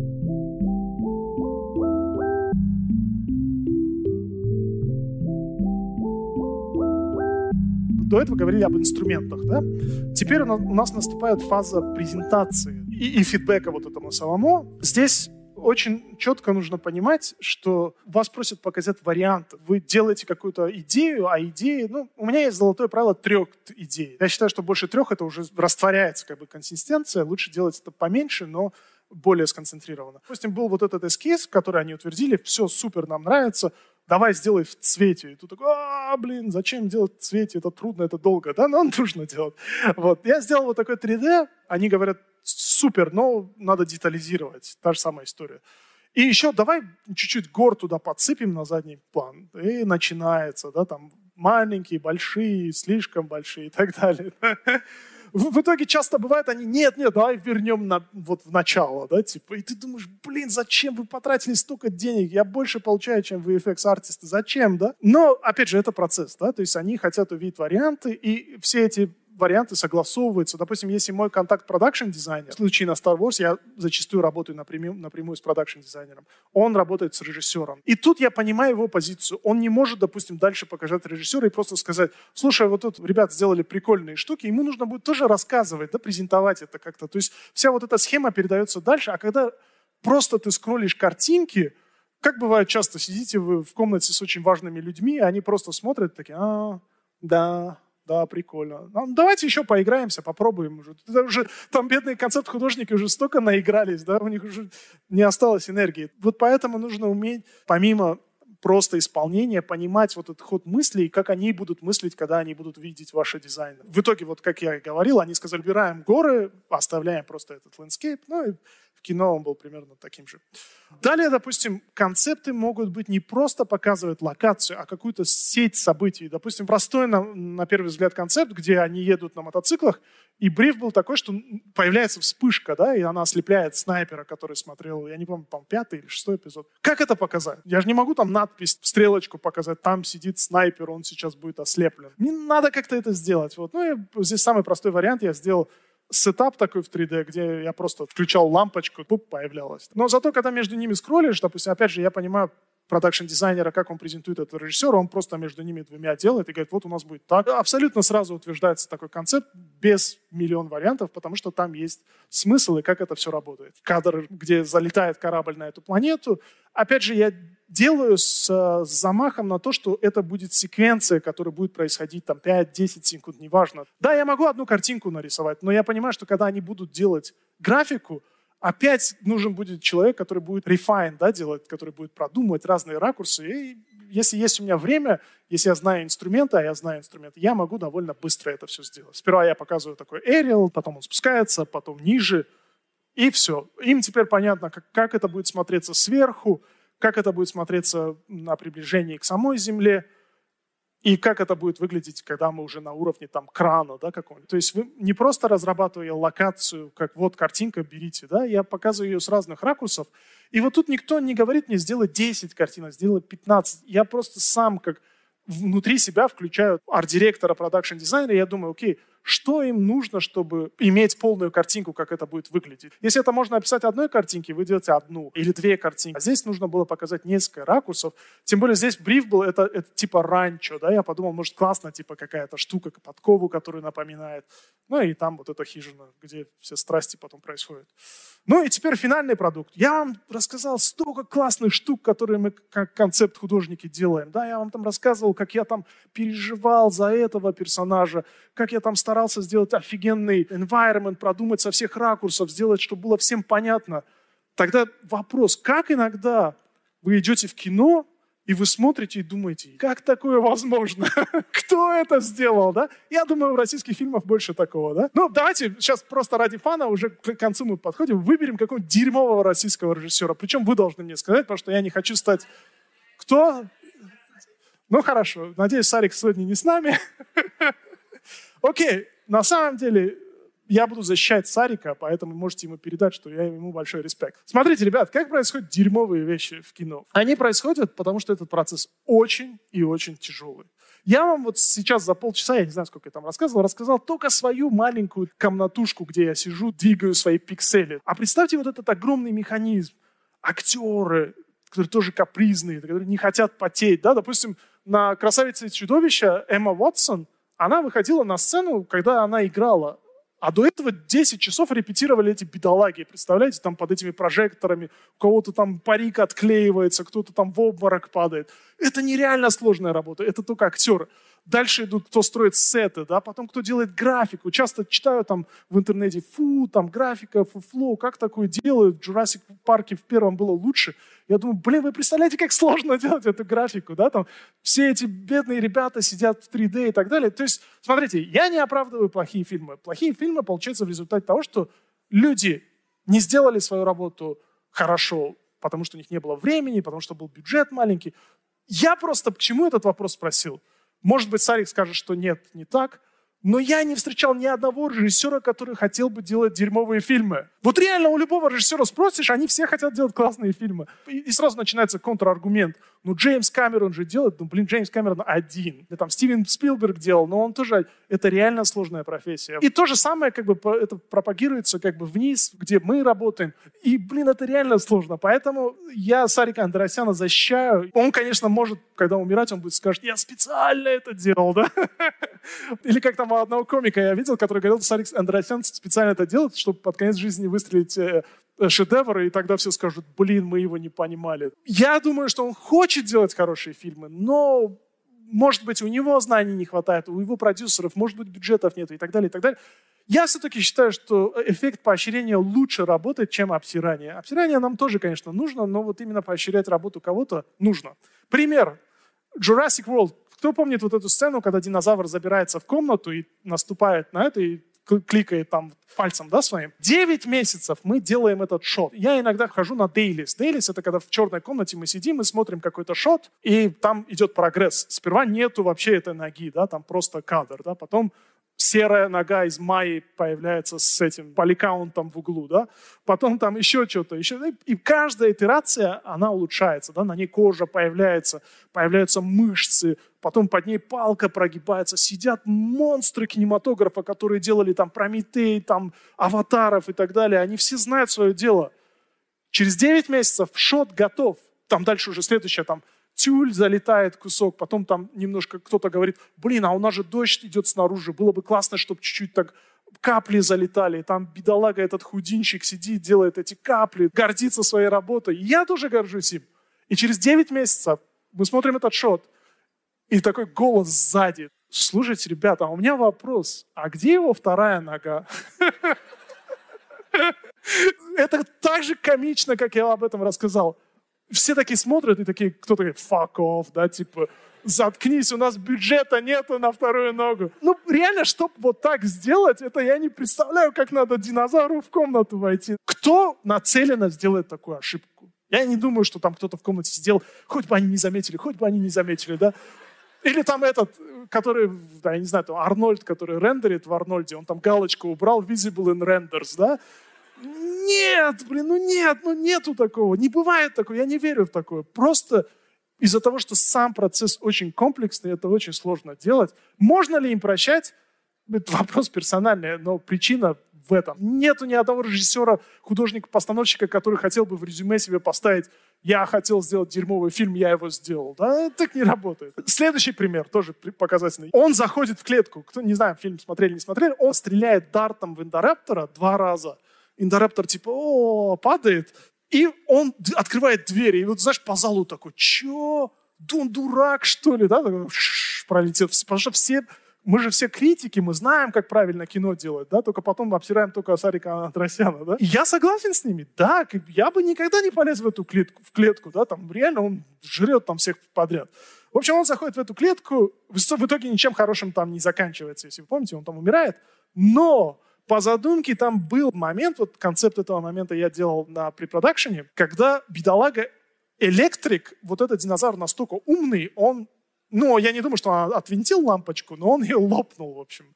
До этого говорили об инструментах, да? Теперь у нас наступает фаза презентации и, и фидбэка вот этому самому. Здесь очень четко нужно понимать, что вас просят показать вариант. Вы делаете какую-то идею, а идеи... Ну, у меня есть золотое правило трех идей. Я считаю, что больше трех это уже растворяется как бы консистенция. Лучше делать это поменьше, но более сконцентрированно. Допустим, был вот этот эскиз, который они утвердили, все супер, нам нравится, давай сделай в цвете. И тут такой, а, блин, зачем делать в цвете, это трудно, это долго. Да, но нужно делать. Вот. Я сделал вот такой 3D, они говорят, супер, но надо детализировать. Та же самая история. И еще давай чуть-чуть гор туда подсыпем на задний план. И начинается, да, там маленькие, большие, слишком большие и так далее. В, итоге часто бывает, они, нет, нет, давай вернем на, вот в начало, да, типа, и ты думаешь, блин, зачем вы потратили столько денег, я больше получаю, чем VFX-артисты, зачем, да? Но, опять же, это процесс, да, то есть они хотят увидеть варианты, и все эти варианты согласовываются. Допустим, если мой контакт продакшн дизайнер, в случае на Star Wars я зачастую работаю напрямую, напрямую с продакшн дизайнером, он работает с режиссером. И тут я понимаю его позицию. Он не может, допустим, дальше показать режиссера и просто сказать, слушай, вот тут ребята сделали прикольные штуки, ему нужно будет тоже рассказывать, да, презентовать это как-то. То есть вся вот эта схема передается дальше, а когда просто ты скроллишь картинки, как бывает часто, сидите вы в комнате с очень важными людьми, и они просто смотрят такие, а, да, да, прикольно. Ну, давайте еще поиграемся, попробуем уже. Это уже там бедные концепт-художники уже столько наигрались, да, у них уже не осталось энергии. Вот поэтому нужно уметь, помимо просто исполнения, понимать вот этот ход мыслей, как они будут мыслить, когда они будут видеть ваши дизайны. В итоге, вот как я и говорил, они сказали, убираем горы, оставляем просто этот landscape, ну и кино он был примерно таким же. Далее, допустим, концепты могут быть не просто показывать локацию, а какую-то сеть событий. Допустим, простой, на, на первый взгляд, концепт, где они едут на мотоциклах, и бриф был такой, что появляется вспышка, да, и она ослепляет снайпера, который смотрел, я не помню, по пятый или шестой эпизод. Как это показать? Я же не могу там надпись, стрелочку показать, там сидит снайпер, он сейчас будет ослеплен. Мне надо как-то это сделать. Вот. Ну и здесь самый простой вариант я сделал setup такой в 3D, где я просто включал лампочку, пуп, появлялась. Но зато, когда между ними скроллишь, допустим, опять же, я понимаю продакшн-дизайнера, как он презентует этого режиссера, он просто между ними двумя делает и говорит, вот у нас будет так. Абсолютно сразу утверждается такой концепт без миллион вариантов, потому что там есть смысл и как это все работает. Кадр, где залетает корабль на эту планету. Опять же, я делаю с, с замахом на то, что это будет секвенция, которая будет происходить там 5-10 секунд, неважно. Да, я могу одну картинку нарисовать, но я понимаю, что когда они будут делать графику, опять нужен будет человек, который будет refine, да, делать, который будет продумывать разные ракурсы. И если есть у меня время, если я знаю инструменты, а я знаю инструменты, я могу довольно быстро это все сделать. Сперва я показываю такой aerial, потом он спускается, потом ниже, и все. Им теперь понятно, как, как это будет смотреться сверху, как это будет смотреться на приближении к самой Земле, и как это будет выглядеть, когда мы уже на уровне там крана да, какого-нибудь. То есть вы не просто разрабатывая локацию, как вот картинка, берите, да, я показываю ее с разных ракурсов. И вот тут никто не говорит мне, сделай 10 картинок, сделай 15. Я просто сам как внутри себя включаю арт-директора, продакшн-дизайнера, я думаю, окей, что им нужно, чтобы иметь полную картинку, как это будет выглядеть. Если это можно описать одной картинке, вы делаете одну или две картинки. А здесь нужно было показать несколько ракурсов. Тем более здесь бриф был, это, это типа ранчо, да, я подумал, может, классно, типа какая-то штука, подкову, которую напоминает. Ну и там вот эта хижина, где все страсти потом происходят. Ну и теперь финальный продукт. Я вам рассказал столько классных штук, которые мы как концепт художники делаем. Да, я вам там рассказывал, как я там переживал за этого персонажа, как я там старался сделать офигенный environment, продумать со всех ракурсов, сделать, чтобы было всем понятно. Тогда вопрос, как иногда вы идете в кино, и вы смотрите и думаете, как такое возможно? Кто это сделал, да? Я думаю, в российских фильмах больше такого, да? Ну, давайте сейчас просто ради фана, уже к концу мы подходим, выберем какого-нибудь дерьмового российского режиссера. Причем вы должны мне сказать, потому что я не хочу стать... Кто? Ну, хорошо. Надеюсь, Сарик сегодня не с нами. Окей. На самом деле, я буду защищать Сарика, поэтому можете ему передать, что я ему большой респект. Смотрите, ребят, как происходят дерьмовые вещи в кино. Они происходят, потому что этот процесс очень и очень тяжелый. Я вам вот сейчас за полчаса, я не знаю, сколько я там рассказывал, рассказал только свою маленькую комнатушку, где я сижу, двигаю свои пиксели. А представьте вот этот огромный механизм. Актеры, которые тоже капризные, которые не хотят потеть. Да? Допустим, на «Красавице и чудовище» Эмма Уотсон, она выходила на сцену, когда она играла а до этого 10 часов репетировали эти бедолаги. Представляете, там под этими прожекторами у кого-то там парик отклеивается, кто-то там в обморок падает. Это нереально сложная работа, это только актеры. Дальше идут, кто строит сеты, да, потом кто делает графику. Часто читаю там в интернете, фу, там графика, фуфло, как такое делают? В Jurassic Парке в первом было лучше. Я думаю, блин, вы представляете, как сложно делать эту графику, да, там все эти бедные ребята сидят в 3D и так далее. То есть, смотрите, я не оправдываю плохие фильмы. Плохие фильмы получаются в результате того, что люди не сделали свою работу хорошо, потому что у них не было времени, потому что был бюджет маленький. Я просто к чему этот вопрос спросил? Может быть, Сарик скажет, что нет, не так. Но я не встречал ни одного режиссера, который хотел бы делать дерьмовые фильмы. Вот реально у любого режиссера спросишь, они все хотят делать классные фильмы. И, сразу начинается контраргумент. Ну, Джеймс Камерон же делает, ну, блин, Джеймс Камерон один. И там Стивен Спилберг делал, но он тоже, это реально сложная профессия. И то же самое, как бы, это пропагируется как бы вниз, где мы работаем. И, блин, это реально сложно. Поэтому я Сарика Андросяна защищаю. Он, конечно, может, когда умирать, он будет скажет, я специально это делал, да? Или как там одного комика я видел, который говорил, Сарик Андросян специально это делает, чтобы под конец жизни выстрелить э, шедевр, и тогда все скажут, блин, мы его не понимали. Я думаю, что он хочет делать хорошие фильмы, но может быть, у него знаний не хватает, у его продюсеров, может быть, бюджетов нет и так далее, и так далее. Я все-таки считаю, что эффект поощрения лучше работает, чем обсирание. Обсирание нам тоже, конечно, нужно, но вот именно поощрять работу кого-то нужно. Пример. Jurassic World. Кто помнит вот эту сцену, когда динозавр забирается в комнату и наступает на это, и кликает там пальцем да, своим. Девять месяцев мы делаем этот шот. Я иногда хожу на дейлис. Дейлис — это когда в черной комнате мы сидим и смотрим какой-то шот, и там идет прогресс. Сперва нету вообще этой ноги, да, там просто кадр. Да, потом серая нога из Майи появляется с этим поликаунтом в углу, да, потом там еще что-то, еще, и каждая итерация, она улучшается, да, на ней кожа появляется, появляются мышцы, потом под ней палка прогибается, сидят монстры кинематографа, которые делали там Прометей, там Аватаров и так далее, они все знают свое дело. Через 9 месяцев шот готов, там дальше уже следующее, там тюль залетает кусок, потом там немножко кто-то говорит, блин, а у нас же дождь идет снаружи, было бы классно, чтобы чуть-чуть так капли залетали, там бедолага этот худинчик сидит, делает эти капли, гордится своей работой. я тоже горжусь им. И через 9 месяцев мы смотрим этот шот, и такой голос сзади. Слушайте, ребята, а у меня вопрос, а где его вторая нога? Это так же комично, как я об этом рассказал. Все такие смотрят и такие, кто такой, fuck off, да, типа, заткнись, у нас бюджета нету на вторую ногу. Ну, реально, чтобы вот так сделать, это я не представляю, как надо динозавру в комнату войти. Кто нацеленно сделает такую ошибку? Я не думаю, что там кто-то в комнате сидел, хоть бы они не заметили, хоть бы они не заметили, да. Или там этот, который, да, я не знаю, там Арнольд, который рендерит в Арнольде, он там галочку убрал, visible in renders, да. Нет, блин, ну нет, ну нету такого, не бывает такого, я не верю в такое. Просто из-за того, что сам процесс очень комплексный, это очень сложно делать. Можно ли им прощать? Это вопрос персональный, но причина в этом. Нету ни одного режиссера, художника-постановщика, который хотел бы в резюме себе поставить «я хотел сделать дерьмовый фильм, я его сделал». Да, так не работает. Следующий пример, тоже показательный. Он заходит в клетку. Кто, не знаю, фильм смотрели, не смотрели. Он стреляет дартом в Индораптора два раза. Индораптор типа «О, падает». И он открывает двери, и вот, знаешь, по залу такой, чё? Дун дурак, что ли? Да? Пролетел. Потому что все, мы же все критики, мы знаем, как правильно кино делать, да? Только потом обсираем только Сарика Андросяна, да? И я согласен с ними, да, я бы никогда не полез в эту клетку, в клетку, да, там реально он жрет там всех подряд. В общем, он заходит в эту клетку, в итоге ничем хорошим там не заканчивается, если вы помните, он там умирает, но по задумке там был момент, вот концепт этого момента я делал на препродакшене, когда бедолага электрик, вот этот динозавр настолько умный, он, ну, я не думаю, что он отвинтил лампочку, но он ее лопнул, в общем.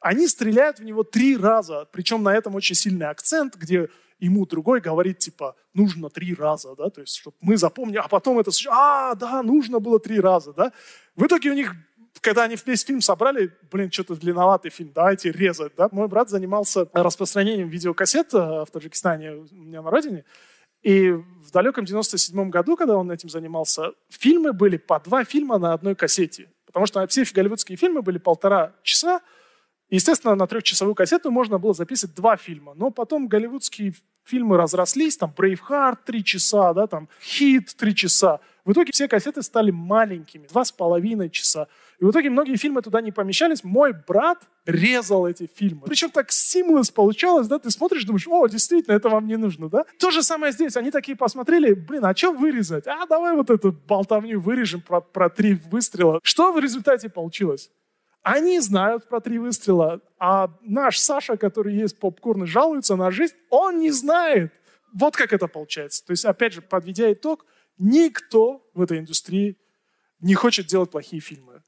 Они стреляют в него три раза, причем на этом очень сильный акцент, где ему другой говорит, типа, нужно три раза, да, то есть, чтобы мы запомнили, а потом это, а, да, нужно было три раза, да. В итоге у них когда они весь фильм собрали, блин, что-то длинноватый фильм, давайте резать, да. Мой брат занимался распространением видеокассет э, в Таджикистане, у меня на родине, и в далеком 97 году, когда он этим занимался, фильмы были по два фильма на одной кассете. Потому что все голливудские фильмы были полтора часа. Естественно, на трехчасовую кассету можно было записывать два фильма. Но потом голливудские фильмы разрослись, там Braveheart три часа, да, там Хит три часа. В итоге все кассеты стали маленькими, два с половиной часа. И в итоге многие фильмы туда не помещались. Мой брат резал эти фильмы. Причем так seamless получалось, да, ты смотришь, думаешь, о, действительно, это вам не нужно, да? То же самое здесь. Они такие посмотрели, блин, а что вырезать? А, давай вот эту болтовню вырежем про, про три выстрела. Что в результате получилось? Они знают про три выстрела, а наш Саша, который есть попкорн и жалуется на жизнь, он не знает. Вот как это получается. То есть, опять же, подведя итог, никто в этой индустрии не хочет делать плохие фильмы.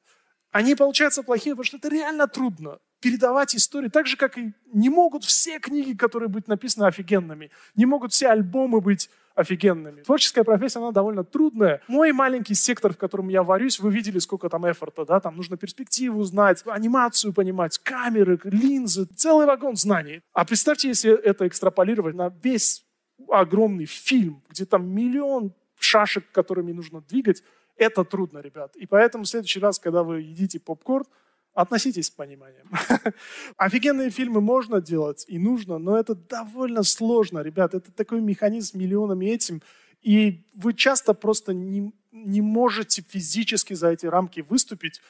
Они получаются плохие, потому что это реально трудно передавать истории, так же, как и не могут все книги, которые быть написаны, офигенными. Не могут все альбомы быть офигенными. Творческая профессия, она довольно трудная. Мой маленький сектор, в котором я варюсь, вы видели, сколько там эфорта, да, там нужно перспективу знать, анимацию понимать, камеры, линзы, целый вагон знаний. А представьте, если это экстраполировать на весь огромный фильм, где там миллион шашек, которыми нужно двигать, это трудно, ребят. И поэтому в следующий раз, когда вы едите попкорн, относитесь с пониманием. Офигенные фильмы можно делать и нужно, но это довольно сложно, ребят. Это такой механизм миллионами этим. И вы часто просто не, не можете физически за эти рамки выступить,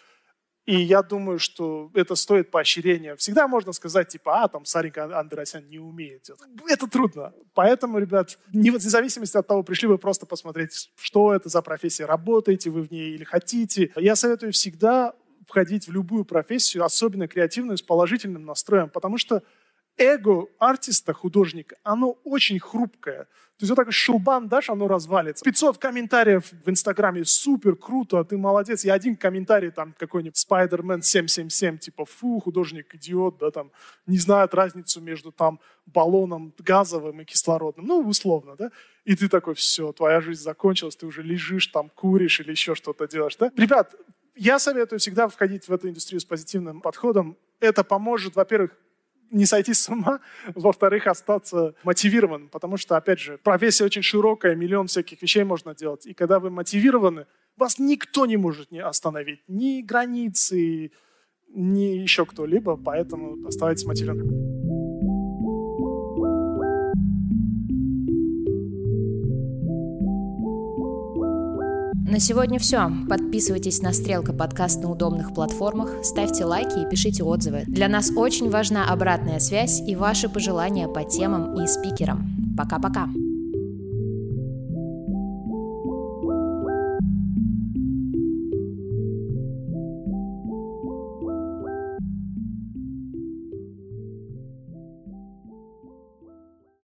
и я думаю, что это стоит поощрения. Всегда можно сказать, типа, а, там, Сарика Андреасян не умеет. Это трудно. Поэтому, ребят, не вне зависимости от того, пришли вы просто посмотреть, что это за профессия, работаете вы в ней или хотите. Я советую всегда входить в любую профессию, особенно креативную, с положительным настроем, потому что эго артиста, художника, оно очень хрупкое. То есть вот так шелбан дашь, оно развалится. 500 комментариев в Инстаграме, супер, круто, ты молодец. И один комментарий там какой-нибудь Spider-Man 777, типа, фу, художник идиот, да, там, не знает разницу между там баллоном газовым и кислородным, ну, условно, да. И ты такой, все, твоя жизнь закончилась, ты уже лежишь там, куришь или еще что-то делаешь, да. Ребят, я советую всегда входить в эту индустрию с позитивным подходом. Это поможет, во-первых, не сойти с ума, во-вторых, остаться мотивированным, потому что, опять же, профессия очень широкая, миллион всяких вещей можно делать, и когда вы мотивированы, вас никто не может не остановить, ни границы, ни еще кто-либо, поэтому оставайтесь мотивированными. На сегодня все. Подписывайтесь на Стрелка подкаст на удобных платформах, ставьте лайки и пишите отзывы. Для нас очень важна обратная связь и ваши пожелания по темам и спикерам. Пока-пока.